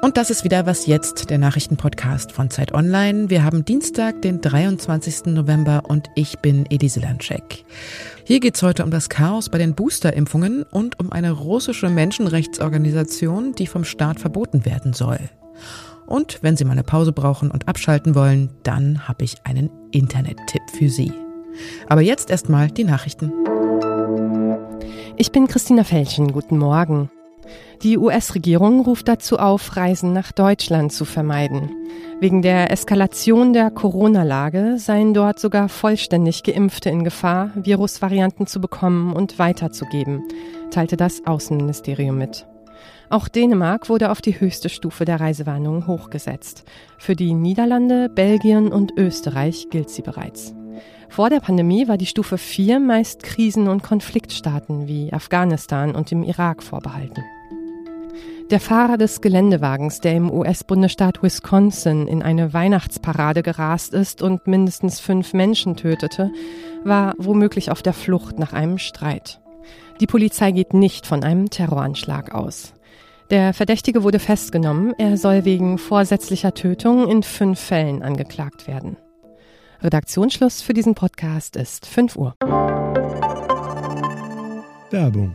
Und das ist wieder Was Jetzt, der Nachrichtenpodcast von Zeit Online. Wir haben Dienstag, den 23. November und ich bin Elise Landscheck. Hier geht's heute um das Chaos bei den Boosterimpfungen und um eine russische Menschenrechtsorganisation, die vom Staat verboten werden soll. Und wenn Sie mal eine Pause brauchen und abschalten wollen, dann habe ich einen Internet-Tipp für Sie. Aber jetzt erstmal die Nachrichten. Ich bin Christina Felschen. Guten Morgen. Die US-Regierung ruft dazu auf, Reisen nach Deutschland zu vermeiden. Wegen der Eskalation der Corona-Lage seien dort sogar vollständig Geimpfte in Gefahr, Virusvarianten zu bekommen und weiterzugeben, teilte das Außenministerium mit. Auch Dänemark wurde auf die höchste Stufe der Reisewarnung hochgesetzt. Für die Niederlande, Belgien und Österreich gilt sie bereits. Vor der Pandemie war die Stufe 4 meist Krisen- und Konfliktstaaten wie Afghanistan und dem Irak vorbehalten. Der Fahrer des Geländewagens, der im US-Bundesstaat Wisconsin in eine Weihnachtsparade gerast ist und mindestens fünf Menschen tötete, war womöglich auf der Flucht nach einem Streit. Die Polizei geht nicht von einem Terroranschlag aus. Der Verdächtige wurde festgenommen. Er soll wegen vorsätzlicher Tötung in fünf Fällen angeklagt werden. Redaktionsschluss für diesen Podcast ist 5 Uhr. Werbung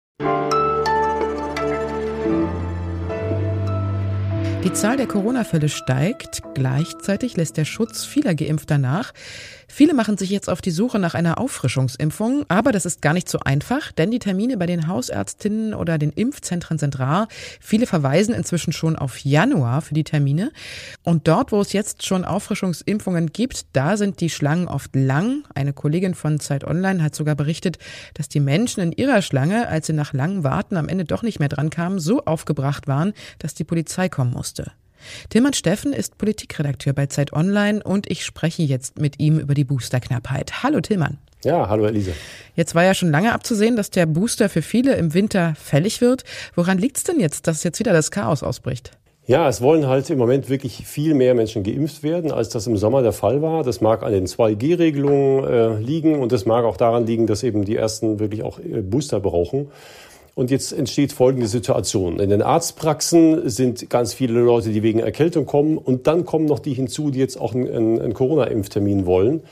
Thank you. Die Zahl der Corona-Fälle steigt, gleichzeitig lässt der Schutz vieler Geimpfter nach. Viele machen sich jetzt auf die Suche nach einer Auffrischungsimpfung, aber das ist gar nicht so einfach, denn die Termine bei den Hausärztinnen oder den Impfzentren sind rar. Viele verweisen inzwischen schon auf Januar für die Termine. Und dort, wo es jetzt schon Auffrischungsimpfungen gibt, da sind die Schlangen oft lang. Eine Kollegin von Zeit Online hat sogar berichtet, dass die Menschen in ihrer Schlange, als sie nach langem Warten am Ende doch nicht mehr dran kamen, so aufgebracht waren, dass die Polizei kommen musste. Tilman Steffen ist Politikredakteur bei Zeit Online und ich spreche jetzt mit ihm über die Boosterknappheit. Hallo Tilman. Ja, hallo Elise. Jetzt war ja schon lange abzusehen, dass der Booster für viele im Winter fällig wird. Woran liegt es denn jetzt, dass jetzt wieder das Chaos ausbricht? Ja, es wollen halt im Moment wirklich viel mehr Menschen geimpft werden, als das im Sommer der Fall war. Das mag an den 2G-Regelungen äh, liegen und das mag auch daran liegen, dass eben die ersten wirklich auch äh, Booster brauchen. Und jetzt entsteht folgende Situation. In den Arztpraxen sind ganz viele Leute, die wegen Erkältung kommen. Und dann kommen noch die hinzu, die jetzt auch einen, einen Corona-Impftermin wollen.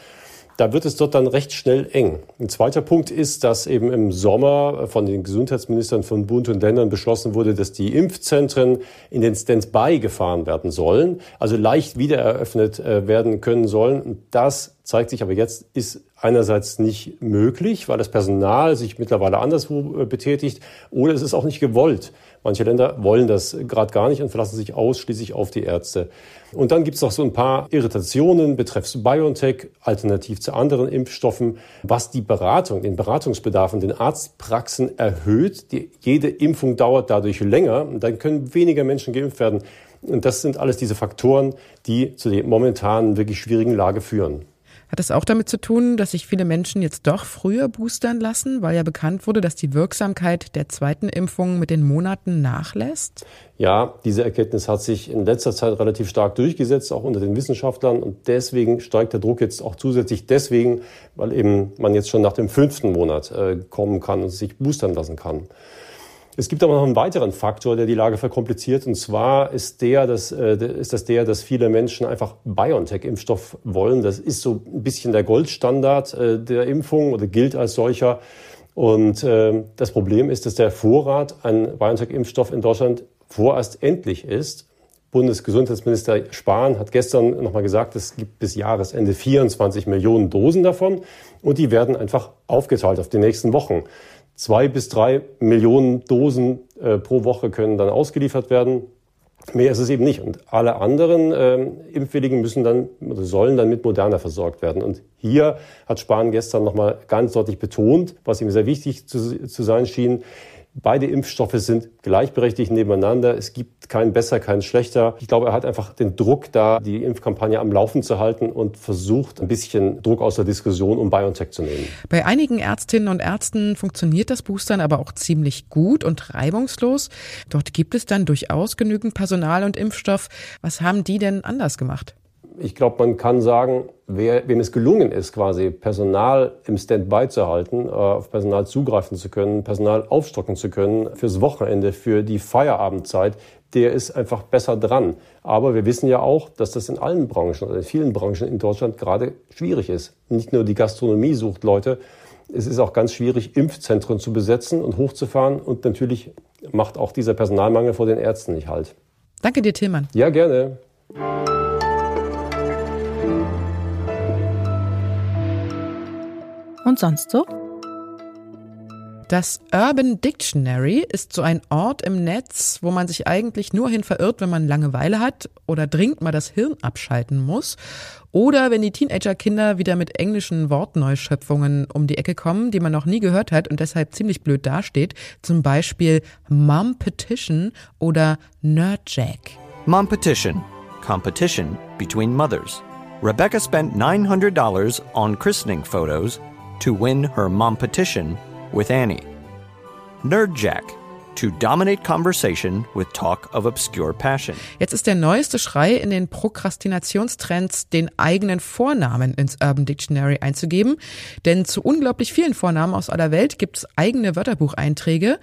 Da wird es dort dann recht schnell eng. Ein zweiter Punkt ist, dass eben im Sommer von den Gesundheitsministern von Bund und Ländern beschlossen wurde, dass die Impfzentren in den Standby gefahren werden sollen, also leicht wiedereröffnet äh, werden können sollen. Das zeigt sich aber jetzt, ist einerseits nicht möglich, weil das Personal sich mittlerweile anderswo äh, betätigt, oder es ist auch nicht gewollt. Manche Länder wollen das gerade gar nicht und verlassen sich ausschließlich auf die Ärzte. Und dann gibt es noch so ein paar Irritationen betreffs BioNTech, alternativ zu anderen Impfstoffen, was die Beratung, den Beratungsbedarf in den Arztpraxen erhöht. Die, jede Impfung dauert dadurch länger und dann können weniger Menschen geimpft werden. Und das sind alles diese Faktoren, die zu der momentanen wirklich schwierigen Lage führen. Hat es auch damit zu tun, dass sich viele Menschen jetzt doch früher boostern lassen, weil ja bekannt wurde, dass die Wirksamkeit der zweiten Impfung mit den Monaten nachlässt? Ja, diese Erkenntnis hat sich in letzter Zeit relativ stark durchgesetzt, auch unter den Wissenschaftlern. Und deswegen steigt der Druck jetzt auch zusätzlich deswegen, weil eben man jetzt schon nach dem fünften Monat äh, kommen kann und sich boostern lassen kann. Es gibt aber noch einen weiteren Faktor, der die Lage verkompliziert. Und zwar ist, der, dass, äh, ist das der, dass viele Menschen einfach BioNTech-Impfstoff wollen. Das ist so ein bisschen der Goldstandard äh, der Impfung oder gilt als solcher. Und äh, das Problem ist, dass der Vorrat an BioNTech-Impfstoff in Deutschland vorerst endlich ist. Bundesgesundheitsminister Spahn hat gestern nochmal gesagt, es gibt bis Jahresende 24 Millionen Dosen davon und die werden einfach aufgeteilt auf die nächsten Wochen. Zwei bis drei Millionen Dosen äh, pro Woche können dann ausgeliefert werden. Mehr ist es eben nicht. Und alle anderen ähm, Impfwilligen müssen dann oder sollen dann mit Moderna versorgt werden. Und hier hat Spahn gestern nochmal ganz deutlich betont, was ihm sehr wichtig zu, zu sein schien, Beide Impfstoffe sind gleichberechtigt nebeneinander. Es gibt keinen besser, keinen schlechter. Ich glaube, er hat einfach den Druck da, die Impfkampagne am Laufen zu halten und versucht, ein bisschen Druck aus der Diskussion um BioNTech zu nehmen. Bei einigen Ärztinnen und Ärzten funktioniert das Boostern aber auch ziemlich gut und reibungslos. Dort gibt es dann durchaus genügend Personal und Impfstoff. Was haben die denn anders gemacht? Ich glaube, man kann sagen, wer, wem es gelungen ist, quasi Personal im Standby zu halten, äh, auf Personal zugreifen zu können, Personal aufstocken zu können fürs Wochenende, für die Feierabendzeit, der ist einfach besser dran. Aber wir wissen ja auch, dass das in allen Branchen, oder in vielen Branchen in Deutschland gerade schwierig ist. Nicht nur die Gastronomie sucht Leute, es ist auch ganz schwierig, Impfzentren zu besetzen und hochzufahren. Und natürlich macht auch dieser Personalmangel vor den Ärzten nicht halt. Danke dir, Tillmann. Ja, gerne. Und sonst so? Das Urban Dictionary ist so ein Ort im Netz, wo man sich eigentlich nur hin verirrt, wenn man Langeweile hat oder dringend mal das Hirn abschalten muss. Oder wenn die Teenagerkinder wieder mit englischen Wortneuschöpfungen um die Ecke kommen, die man noch nie gehört hat und deshalb ziemlich blöd dasteht. Zum Beispiel Mom Petition oder Nerdjack. Mom Petition. Competition between mothers. Rebecca spent $900 on christening photos to win her mom petition with Annie. Nerdjack to dominate conversation with talk of obscure passion. Jetzt ist der neueste Schrei in den Prokrastinationstrends, den eigenen Vornamen ins Urban Dictionary einzugeben. Denn zu unglaublich vielen Vornamen aus aller Welt gibt es eigene Wörterbucheinträge.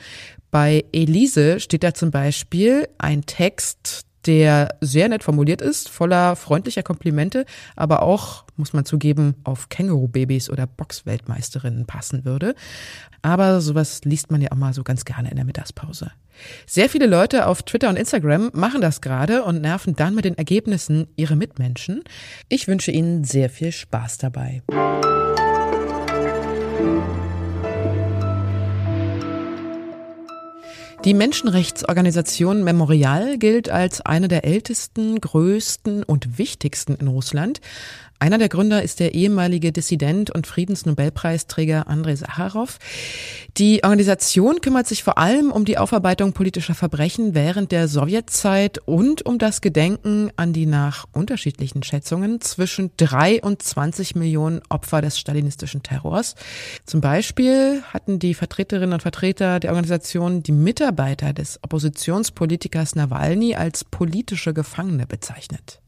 Bei Elise steht da zum Beispiel ein Text, der sehr nett formuliert ist, voller freundlicher Komplimente, aber auch, muss man zugeben, auf Känguru-Babys oder Boxweltmeisterinnen passen würde. Aber sowas liest man ja auch mal so ganz gerne in der Mittagspause. Sehr viele Leute auf Twitter und Instagram machen das gerade und nerven dann mit den Ergebnissen ihre Mitmenschen. Ich wünsche Ihnen sehr viel Spaß dabei. Die Menschenrechtsorganisation Memorial gilt als eine der ältesten, größten und wichtigsten in Russland. Einer der Gründer ist der ehemalige Dissident und Friedensnobelpreisträger Andrei Sacharow. Die Organisation kümmert sich vor allem um die Aufarbeitung politischer Verbrechen während der Sowjetzeit und um das Gedenken an die nach unterschiedlichen Schätzungen zwischen drei und 20 Millionen Opfer des stalinistischen Terrors. Zum Beispiel hatten die Vertreterinnen und Vertreter der Organisation die Mitarbeiter des Oppositionspolitikers Nawalny als politische Gefangene bezeichnet.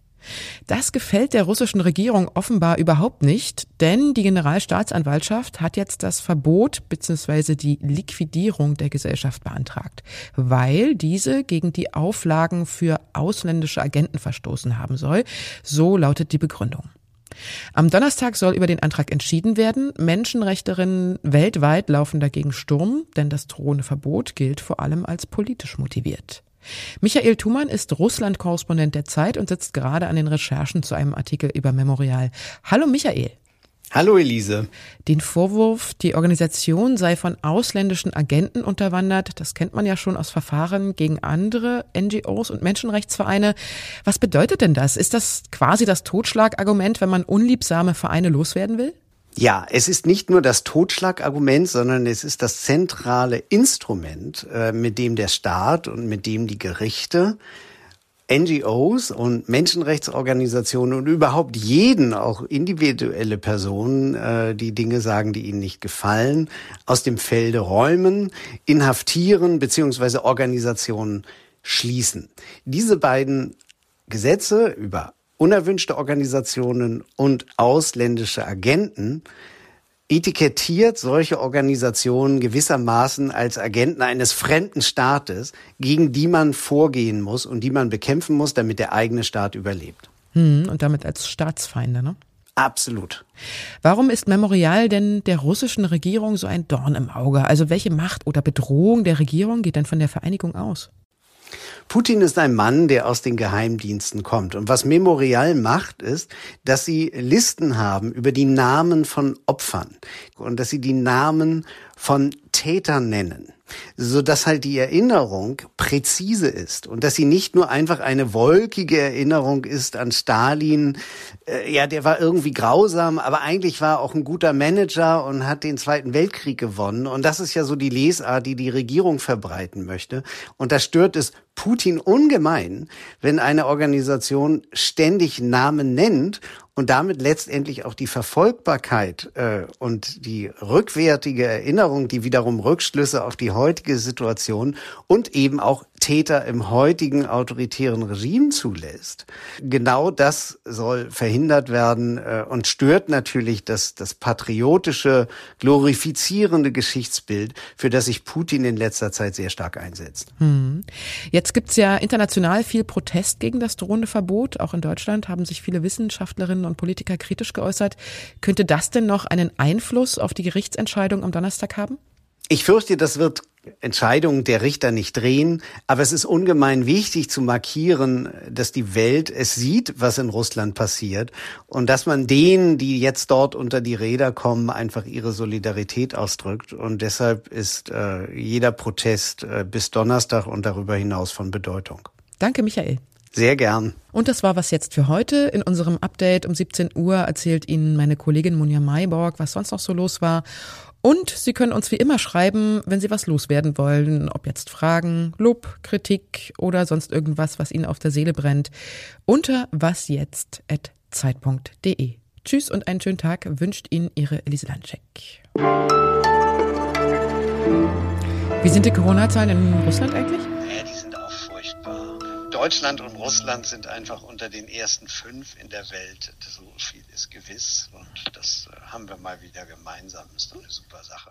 Das gefällt der russischen Regierung offenbar überhaupt nicht, denn die Generalstaatsanwaltschaft hat jetzt das Verbot bzw. die Liquidierung der Gesellschaft beantragt, weil diese gegen die Auflagen für ausländische Agenten verstoßen haben soll. So lautet die Begründung. Am Donnerstag soll über den Antrag entschieden werden. Menschenrechterinnen weltweit laufen dagegen Sturm, denn das drohende Verbot gilt vor allem als politisch motiviert. Michael Thumann ist Russland-Korrespondent der Zeit und sitzt gerade an den Recherchen zu einem Artikel über Memorial. Hallo Michael. Hallo Elise. Den Vorwurf, die Organisation sei von ausländischen Agenten unterwandert, das kennt man ja schon aus Verfahren gegen andere NGOs und Menschenrechtsvereine. Was bedeutet denn das? Ist das quasi das Totschlagargument, wenn man unliebsame Vereine loswerden will? Ja, es ist nicht nur das Totschlagargument, sondern es ist das zentrale Instrument, äh, mit dem der Staat und mit dem die Gerichte NGOs und Menschenrechtsorganisationen und überhaupt jeden, auch individuelle Personen, äh, die Dinge sagen, die ihnen nicht gefallen, aus dem Felde räumen, inhaftieren beziehungsweise Organisationen schließen. Diese beiden Gesetze über unerwünschte Organisationen und ausländische Agenten etikettiert solche Organisationen gewissermaßen als Agenten eines fremden Staates, gegen die man vorgehen muss und die man bekämpfen muss, damit der eigene Staat überlebt. Hm, und damit als Staatsfeinde, ne? Absolut. Warum ist Memorial denn der russischen Regierung so ein Dorn im Auge? Also welche Macht oder Bedrohung der Regierung geht denn von der Vereinigung aus? Putin ist ein Mann, der aus den Geheimdiensten kommt. Und was Memorial macht, ist, dass sie Listen haben über die Namen von Opfern und dass sie die Namen von Tätern nennen. So dass halt die Erinnerung präzise ist und dass sie nicht nur einfach eine wolkige Erinnerung ist an Stalin. Äh, ja, der war irgendwie grausam, aber eigentlich war auch ein guter Manager und hat den Zweiten Weltkrieg gewonnen. Und das ist ja so die Lesart, die die Regierung verbreiten möchte. Und da stört es Putin ungemein, wenn eine Organisation ständig Namen nennt und damit letztendlich auch die Verfolgbarkeit äh, und die rückwärtige Erinnerung, die wiederum Rückschlüsse auf die heutige Situation und eben auch Täter im heutigen autoritären Regime zulässt. Genau das soll verhindert werden äh, und stört natürlich das, das patriotische, glorifizierende Geschichtsbild, für das sich Putin in letzter Zeit sehr stark einsetzt. Hm. Jetzt gibt's ja international viel Protest gegen das drohende Verbot. Auch in Deutschland haben sich viele Wissenschaftlerinnen und Politiker kritisch geäußert. Könnte das denn noch einen Einfluss auf die Gerichtsentscheidung am Donnerstag haben? Ich fürchte, das wird Entscheidungen der Richter nicht drehen, aber es ist ungemein wichtig zu markieren, dass die Welt es sieht, was in Russland passiert und dass man denen, die jetzt dort unter die Räder kommen, einfach ihre Solidarität ausdrückt und deshalb ist äh, jeder Protest äh, bis Donnerstag und darüber hinaus von Bedeutung. Danke, Michael. Sehr gern. Und das war was jetzt für heute. In unserem Update um 17 Uhr erzählt Ihnen meine Kollegin Munja Mayborg, was sonst noch so los war. Und Sie können uns wie immer schreiben, wenn Sie was loswerden wollen, ob jetzt Fragen, Lob, Kritik oder sonst irgendwas, was Ihnen auf der Seele brennt, unter wasjetzt.zeit.de. Tschüss und einen schönen Tag wünscht Ihnen Ihre Elise Landcheck. Wie sind die Corona-Zahlen in Russland eigentlich? Deutschland und Russland sind einfach unter den ersten fünf in der Welt. So viel ist gewiss und das äh, haben wir mal wieder gemeinsam. Ist doch eine super Sache.